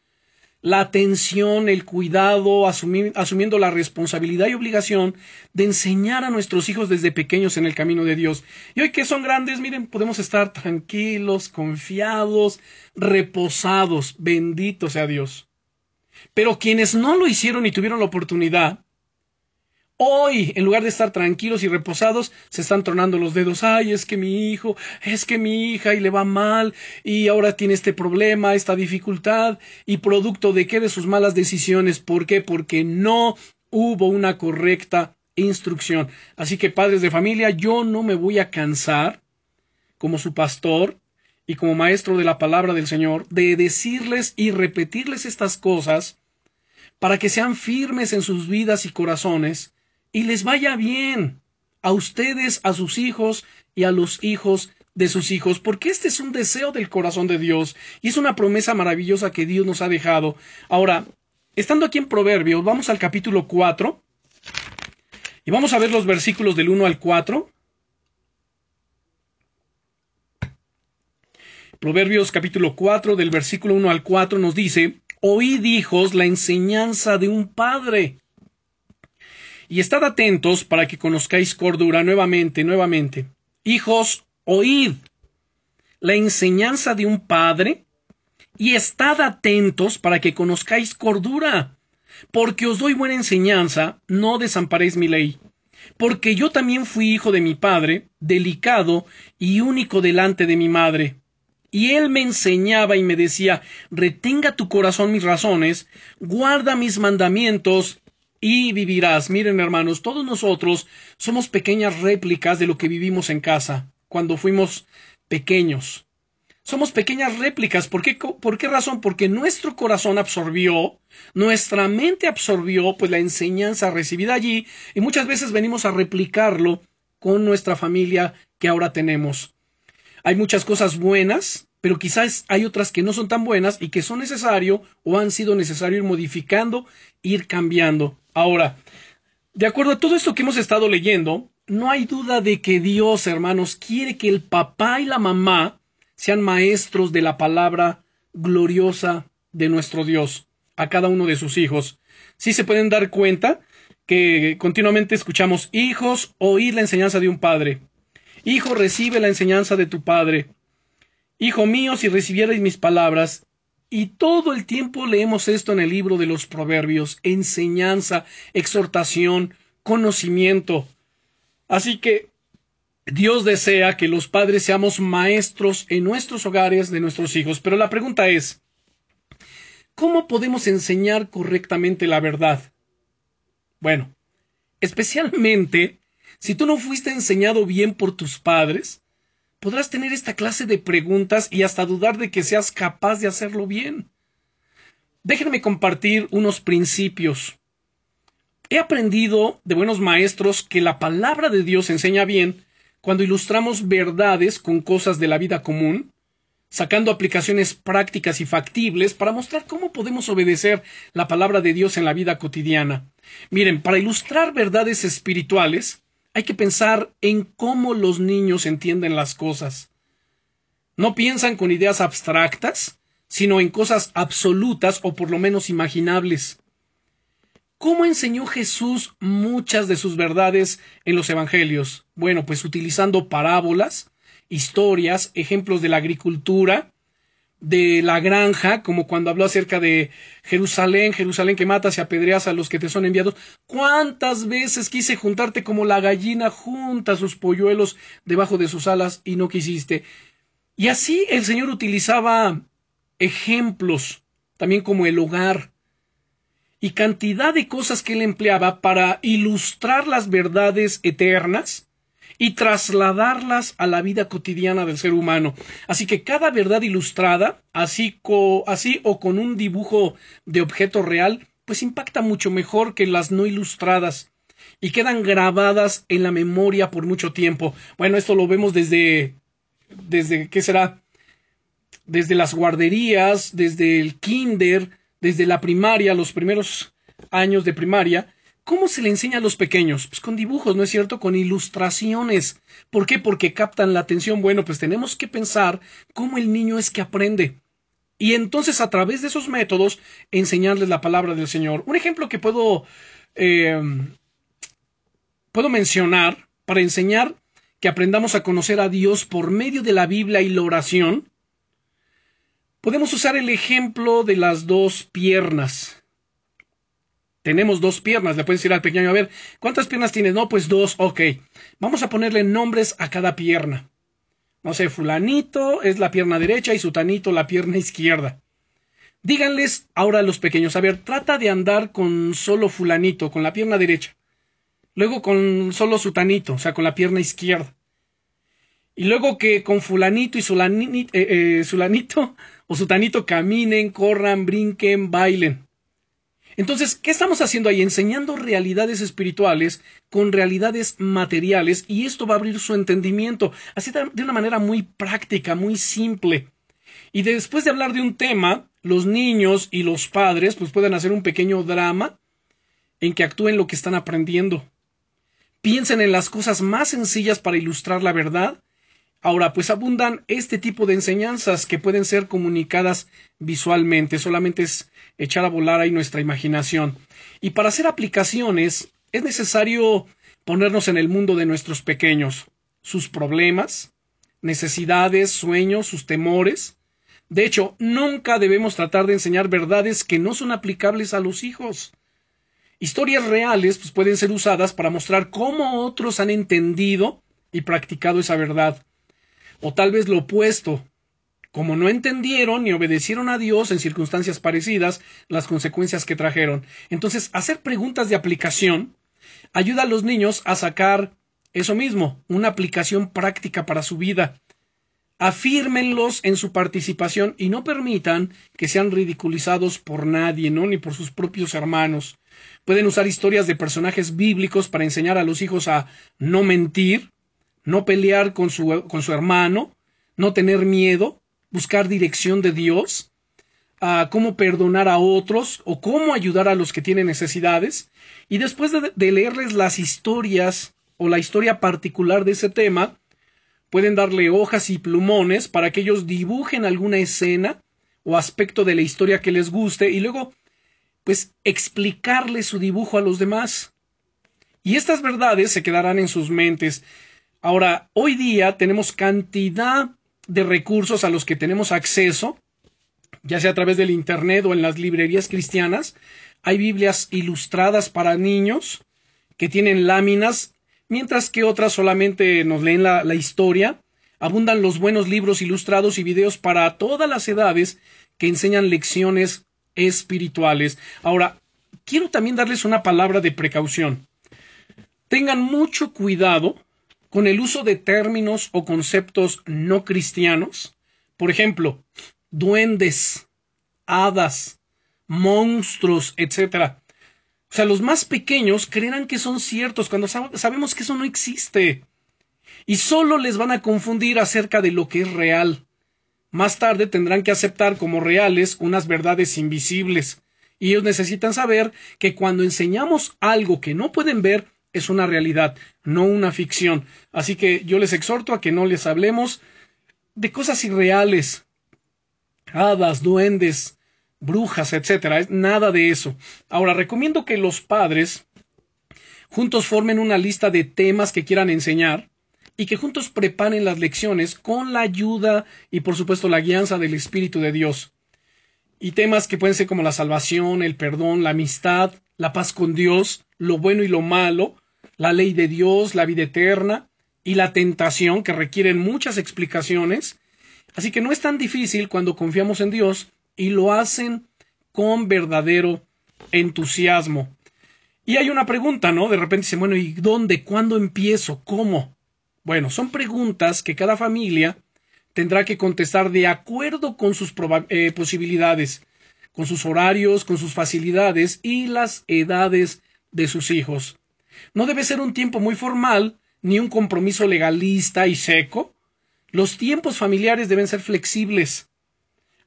la atención, el cuidado, asumiendo la responsabilidad y obligación de enseñar a nuestros hijos desde pequeños en el camino de Dios. Y hoy que son grandes, miren, podemos estar tranquilos, confiados, reposados, bendito sea Dios. Pero quienes no lo hicieron y tuvieron la oportunidad, Hoy, en lugar de estar tranquilos y reposados, se están tronando los dedos. Ay, es que mi hijo, es que mi hija y le va mal y ahora tiene este problema, esta dificultad y producto de qué de sus malas decisiones. ¿Por qué? Porque no hubo una correcta instrucción. Así que padres de familia, yo no me voy a cansar como su pastor y como maestro de la palabra del Señor de decirles y repetirles estas cosas para que sean firmes en sus vidas y corazones y les vaya bien a ustedes, a sus hijos y a los hijos de sus hijos, porque este es un deseo del corazón de Dios y es una promesa maravillosa que Dios nos ha dejado. Ahora, estando aquí en Proverbios, vamos al capítulo 4 y vamos a ver los versículos del 1 al 4. Proverbios capítulo 4 del versículo 1 al 4 nos dice, Oíd hijos la enseñanza de un padre y estad atentos para que conozcáis cordura nuevamente, nuevamente. Hijos, oíd la enseñanza de un padre y estad atentos para que conozcáis cordura. Porque os doy buena enseñanza, no desamparéis mi ley. Porque yo también fui hijo de mi padre, delicado y único delante de mi madre. Y él me enseñaba y me decía, retenga tu corazón mis razones, guarda mis mandamientos y vivirás. Miren, hermanos, todos nosotros somos pequeñas réplicas de lo que vivimos en casa cuando fuimos pequeños. Somos pequeñas réplicas. ¿Por qué, ¿Por qué razón? Porque nuestro corazón absorbió, nuestra mente absorbió pues la enseñanza recibida allí y muchas veces venimos a replicarlo con nuestra familia que ahora tenemos. Hay muchas cosas buenas, pero quizás hay otras que no son tan buenas y que son necesario o han sido necesario ir modificando, ir cambiando. Ahora, de acuerdo a todo esto que hemos estado leyendo, no hay duda de que Dios, hermanos, quiere que el papá y la mamá sean maestros de la palabra gloriosa de nuestro Dios a cada uno de sus hijos. Sí se pueden dar cuenta que continuamente escuchamos hijos, oír la enseñanza de un padre. Hijo, recibe la enseñanza de tu padre. Hijo mío, si recibierais mis palabras y todo el tiempo leemos esto en el libro de los Proverbios, enseñanza, exhortación, conocimiento. Así que Dios desea que los padres seamos maestros en nuestros hogares de nuestros hijos. Pero la pregunta es, ¿cómo podemos enseñar correctamente la verdad? Bueno, especialmente si tú no fuiste enseñado bien por tus padres, podrás tener esta clase de preguntas y hasta dudar de que seas capaz de hacerlo bien. Déjenme compartir unos principios. He aprendido de buenos maestros que la palabra de Dios enseña bien cuando ilustramos verdades con cosas de la vida común, sacando aplicaciones prácticas y factibles para mostrar cómo podemos obedecer la palabra de Dios en la vida cotidiana. Miren, para ilustrar verdades espirituales, hay que pensar en cómo los niños entienden las cosas. No piensan con ideas abstractas, sino en cosas absolutas o por lo menos imaginables. ¿Cómo enseñó Jesús muchas de sus verdades en los Evangelios? Bueno, pues utilizando parábolas, historias, ejemplos de la agricultura, de la granja, como cuando habló acerca de Jerusalén, Jerusalén que matas y apedreas a los que te son enviados. ¿Cuántas veces quise juntarte como la gallina junta sus polluelos debajo de sus alas y no quisiste? Y así el Señor utilizaba ejemplos, también como el hogar, y cantidad de cosas que él empleaba para ilustrar las verdades eternas y trasladarlas a la vida cotidiana del ser humano. Así que cada verdad ilustrada, así, así o con un dibujo de objeto real, pues impacta mucho mejor que las no ilustradas y quedan grabadas en la memoria por mucho tiempo. Bueno, esto lo vemos desde desde qué será desde las guarderías, desde el kinder, desde la primaria, los primeros años de primaria, ¿Cómo se le enseña a los pequeños? Pues con dibujos, ¿no es cierto? Con ilustraciones. ¿Por qué? Porque captan la atención. Bueno, pues tenemos que pensar cómo el niño es que aprende. Y entonces a través de esos métodos enseñarles la palabra del Señor. Un ejemplo que puedo, eh, puedo mencionar para enseñar que aprendamos a conocer a Dios por medio de la Biblia y la oración, podemos usar el ejemplo de las dos piernas. Tenemos dos piernas. Le puedes decir al pequeño, a ver, ¿cuántas piernas tienes? No, pues dos, ok. Vamos a ponerle nombres a cada pierna. No sé, fulanito es la pierna derecha y sutanito la pierna izquierda. Díganles ahora a los pequeños, a ver, trata de andar con solo fulanito, con la pierna derecha. Luego con solo sutanito, o sea, con la pierna izquierda. Y luego que con fulanito y sulanito, eh, eh, o sutanito caminen, corran, brinquen, bailen. Entonces, ¿qué estamos haciendo ahí? Enseñando realidades espirituales con realidades materiales y esto va a abrir su entendimiento, así de una manera muy práctica, muy simple. Y después de hablar de un tema, los niños y los padres pues pueden hacer un pequeño drama en que actúen lo que están aprendiendo. Piensen en las cosas más sencillas para ilustrar la verdad. Ahora, pues abundan este tipo de enseñanzas que pueden ser comunicadas visualmente, solamente es echar a volar ahí nuestra imaginación. Y para hacer aplicaciones es necesario ponernos en el mundo de nuestros pequeños, sus problemas, necesidades, sueños, sus temores, de hecho, nunca debemos tratar de enseñar verdades que no son aplicables a los hijos. Historias reales pues, pueden ser usadas para mostrar cómo otros han entendido y practicado esa verdad. O tal vez lo opuesto. Como no entendieron ni obedecieron a Dios en circunstancias parecidas, las consecuencias que trajeron. Entonces, hacer preguntas de aplicación ayuda a los niños a sacar eso mismo, una aplicación práctica para su vida afírmenlos en su participación y no permitan que sean ridiculizados por nadie, ¿no? ni por sus propios hermanos. Pueden usar historias de personajes bíblicos para enseñar a los hijos a no mentir, no pelear con su, con su hermano, no tener miedo, buscar dirección de Dios, a cómo perdonar a otros o cómo ayudar a los que tienen necesidades. Y después de leerles las historias o la historia particular de ese tema, Pueden darle hojas y plumones para que ellos dibujen alguna escena o aspecto de la historia que les guste y luego, pues, explicarle su dibujo a los demás. Y estas verdades se quedarán en sus mentes. Ahora, hoy día tenemos cantidad de recursos a los que tenemos acceso, ya sea a través del Internet o en las librerías cristianas. Hay Biblias ilustradas para niños que tienen láminas mientras que otras solamente nos leen la, historia. Abundan los buenos libros ilustrados y videos para todas las edades que enseñan lecciones espirituales. Ahora, quiero también darles una palabra de precaución. Tengan mucho cuidado con el uso de términos o conceptos no cristianos. Por ejemplo, duendes, hadas, monstruos, etc. O sea, los más pequeños creerán que son ciertos cuando sabemos que eso no existe. Y solo les van a confundir acerca de lo que es real. Más tarde tendrán que aceptar como reales unas verdades invisibles. Y ellos necesitan saber que cuando enseñamos algo que no pueden ver, es una realidad, no una ficción. Así que yo les exhorto a que no les hablemos de cosas irreales. Hadas, duendes, brujas, etcétera. Nada de eso. Ahora, recomiendo que los padres juntos formen una lista de temas que quieran enseñar y que juntos preparen las lecciones con la ayuda y por supuesto la guianza del Espíritu de Dios. Y temas que pueden ser como la salvación, el perdón, la amistad, la paz con Dios, lo bueno y lo malo, la ley de Dios, la vida eterna y la tentación que requieren muchas explicaciones. Así que no es tan difícil cuando confiamos en Dios y lo hacen con verdadero entusiasmo. Y hay una pregunta, ¿no? De repente dicen, bueno, ¿y dónde? ¿Cuándo empiezo? ¿Cómo? Bueno, son preguntas que cada familia tendrá que contestar de acuerdo con sus eh, posibilidades, con sus horarios, con sus facilidades y las edades de sus hijos. No debe ser un tiempo muy formal ni un compromiso legalista y seco. Los tiempos familiares deben ser flexibles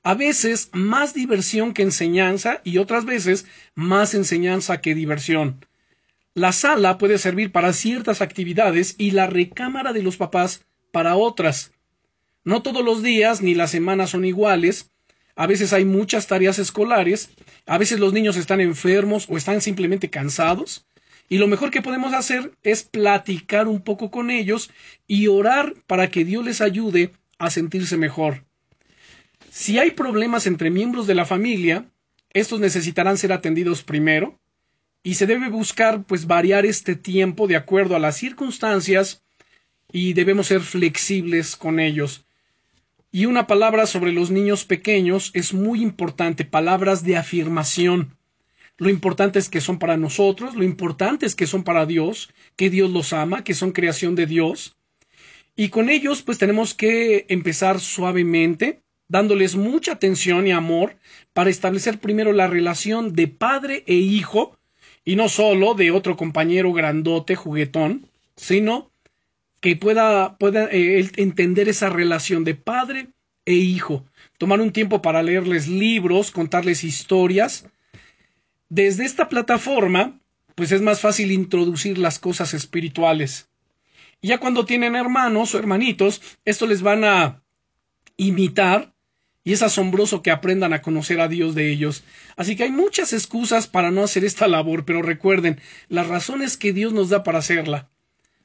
a veces más diversión que enseñanza y otras veces más enseñanza que diversión. La sala puede servir para ciertas actividades y la recámara de los papás para otras. No todos los días ni las semanas son iguales. A veces hay muchas tareas escolares, a veces los niños están enfermos o están simplemente cansados. Y lo mejor que podemos hacer es platicar un poco con ellos y orar para que Dios les ayude a sentirse mejor. Si hay problemas entre miembros de la familia, estos necesitarán ser atendidos primero y se debe buscar pues variar este tiempo de acuerdo a las circunstancias y debemos ser flexibles con ellos. Y una palabra sobre los niños pequeños es muy importante, palabras de afirmación. Lo importante es que son para nosotros, lo importante es que son para Dios, que Dios los ama, que son creación de Dios. Y con ellos pues tenemos que empezar suavemente, dándoles mucha atención y amor para establecer primero la relación de padre e hijo, y no solo de otro compañero grandote, juguetón, sino que pueda, pueda eh, entender esa relación de padre e hijo, tomar un tiempo para leerles libros, contarles historias. Desde esta plataforma, pues es más fácil introducir las cosas espirituales. Ya cuando tienen hermanos o hermanitos, esto les van a imitar y es asombroso que aprendan a conocer a Dios de ellos. Así que hay muchas excusas para no hacer esta labor, pero recuerden, las razones que Dios nos da para hacerla.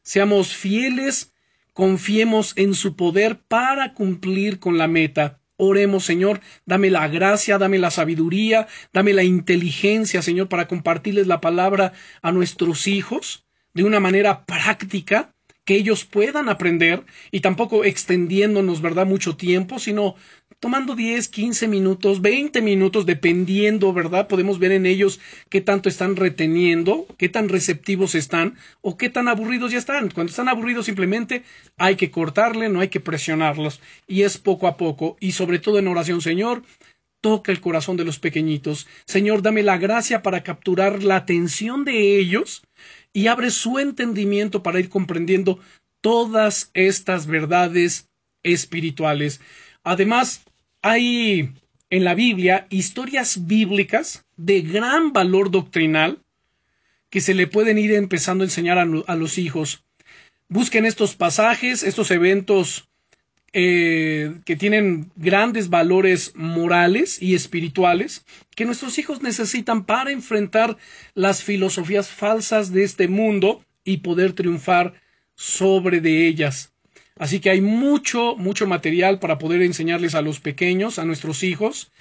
Seamos fieles, confiemos en su poder para cumplir con la meta. Oremos, Señor, dame la gracia, dame la sabiduría, dame la inteligencia, Señor, para compartirles la palabra a nuestros hijos de una manera práctica, que ellos puedan aprender y tampoco extendiéndonos, ¿verdad?, mucho tiempo, sino tomando 10, 15 minutos, 20 minutos, dependiendo, ¿verdad? Podemos ver en ellos qué tanto están reteniendo, qué tan receptivos están o qué tan aburridos ya están. Cuando están aburridos simplemente hay que cortarle, no hay que presionarlos y es poco a poco y sobre todo en oración, Señor, toca el corazón de los pequeñitos. Señor, dame la gracia para capturar la atención de ellos y abre su entendimiento para ir comprendiendo todas estas verdades espirituales. Además, hay en la Biblia historias bíblicas de gran valor doctrinal que se le pueden ir empezando a enseñar a, los hijos. Busquen estos pasajes, estos eventos eh, que tienen grandes valores morales y espirituales que nuestros hijos necesitan para enfrentar las filosofías falsas de este mundo y poder triunfar sobre de ellas. Así que hay mucho, mucho material para poder enseñarles a los pequeños, a nuestros hijos.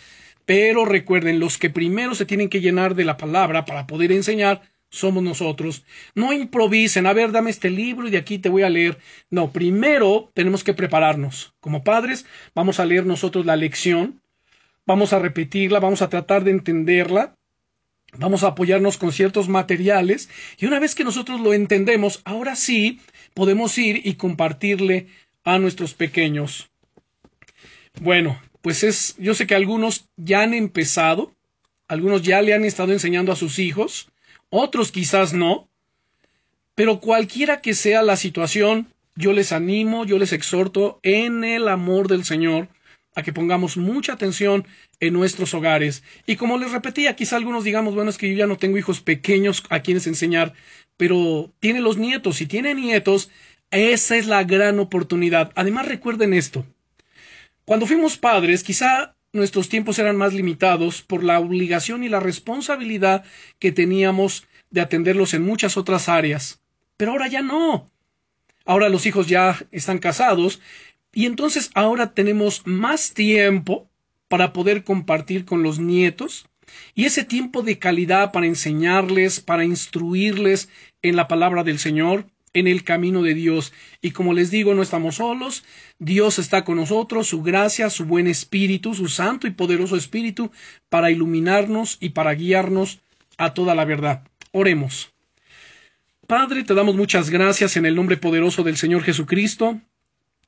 Pero recuerden, los que primero se tienen que llenar de la palabra para poder enseñar somos nosotros. No improvisen, a ver, dame este libro y de aquí te voy a leer. No, primero tenemos que prepararnos. Como padres, vamos a leer nosotros la lección, vamos a repetirla, vamos a tratar de entenderla, vamos a apoyarnos con ciertos materiales y una vez que nosotros lo entendemos, ahora sí podemos ir y compartirle a nuestros pequeños. Bueno, pues es, yo sé que algunos ya han empezado, algunos ya le han estado enseñando a sus hijos, otros quizás no, pero cualquiera que sea la situación, yo les animo, yo les exhorto en el amor del Señor a que pongamos mucha atención en nuestros hogares. Y como les repetía, quizá algunos digamos, bueno, es que yo ya no tengo hijos pequeños a quienes enseñar, pero tiene los nietos. Si tiene nietos, esa es la gran oportunidad. Además, recuerden esto. Cuando fuimos padres, quizá nuestros tiempos eran más limitados por la obligación y la responsabilidad que teníamos de atenderlos en muchas otras áreas. Pero ahora ya no. Ahora los hijos ya están casados y entonces ahora tenemos más tiempo para poder compartir con los nietos y ese tiempo de calidad para enseñarles, para instruirles en la palabra del Señor, en el camino de Dios. Y como les digo, no estamos solos, Dios está con nosotros, su gracia, su buen espíritu, su santo y poderoso espíritu, para iluminarnos y para guiarnos a toda la verdad. Oremos. Padre, te damos muchas gracias en el nombre poderoso del Señor Jesucristo.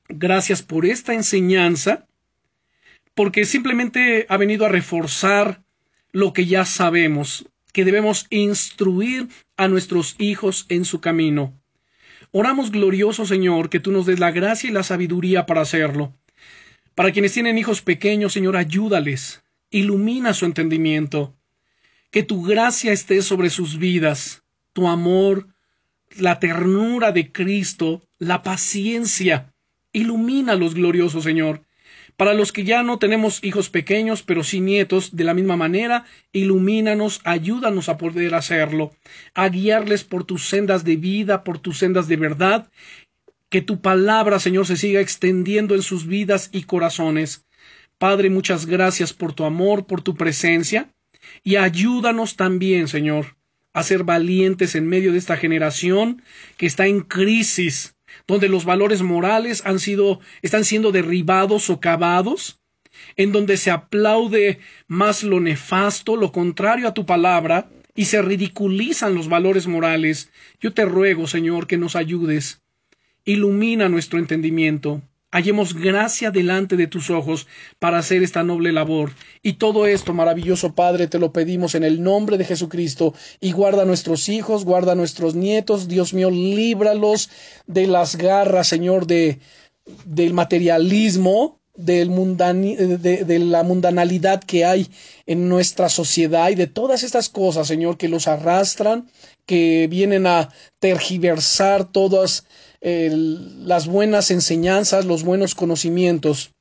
Gracias por esta enseñanza, porque simplemente ha venido a reforzar lo que ya sabemos, que debemos instruir a nuestros hijos en su camino. Oramos, glorioso Señor, que tú nos des la gracia y la sabiduría para hacerlo. Para quienes tienen hijos pequeños, Señor, ayúdales, ilumina su entendimiento, que tu gracia esté sobre sus vidas, tu amor, la ternura de Cristo, la paciencia, ilumínalos, glorioso Señor, para los que ya no tenemos hijos pequeños, pero sí nietos, de la misma manera, ilumínanos, ayúdanos a poder hacerlo, a guiarles por tus sendas de vida, por tus sendas de verdad, que tu palabra, Señor, se siga extendiendo en sus vidas y corazones. Padre, muchas gracias por tu amor, por tu presencia, y ayúdanos también, Señor, a ser valientes en medio de esta generación que está en crisis, donde los valores morales han sido, están siendo derribados o cavados, en donde se aplaude más lo nefasto, lo contrario a tu palabra, y se ridiculizan los valores morales. Yo te ruego, Señor, que nos ayudes. Ilumina nuestro entendimiento. Hallemos gracia delante de tus ojos para hacer esta noble labor. Y todo esto, maravilloso Padre, te lo pedimos en el nombre de Jesucristo. Y guarda a nuestros hijos, guarda a nuestros nietos. Dios mío, líbralos de las garras, Señor, de, del materialismo, del de, de, la mundanalidad que hay en nuestra sociedad y de todas estas cosas, Señor, que los arrastran, que vienen a tergiversar todas las buenas enseñanzas, los buenos conocimientos.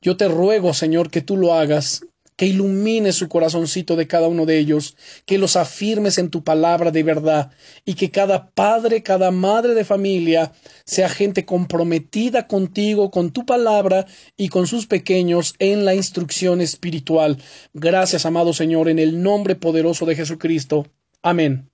Yo te ruego, Señor, que tú lo hagas, que ilumines su corazoncito de cada uno de ellos, que los afirmes en tu palabra de verdad, y que cada padre, cada madre de familia sea gente comprometida contigo, con tu palabra y con sus pequeños en la instrucción espiritual. Gracias, amado Señor, en el nombre poderoso de Jesucristo. Amén.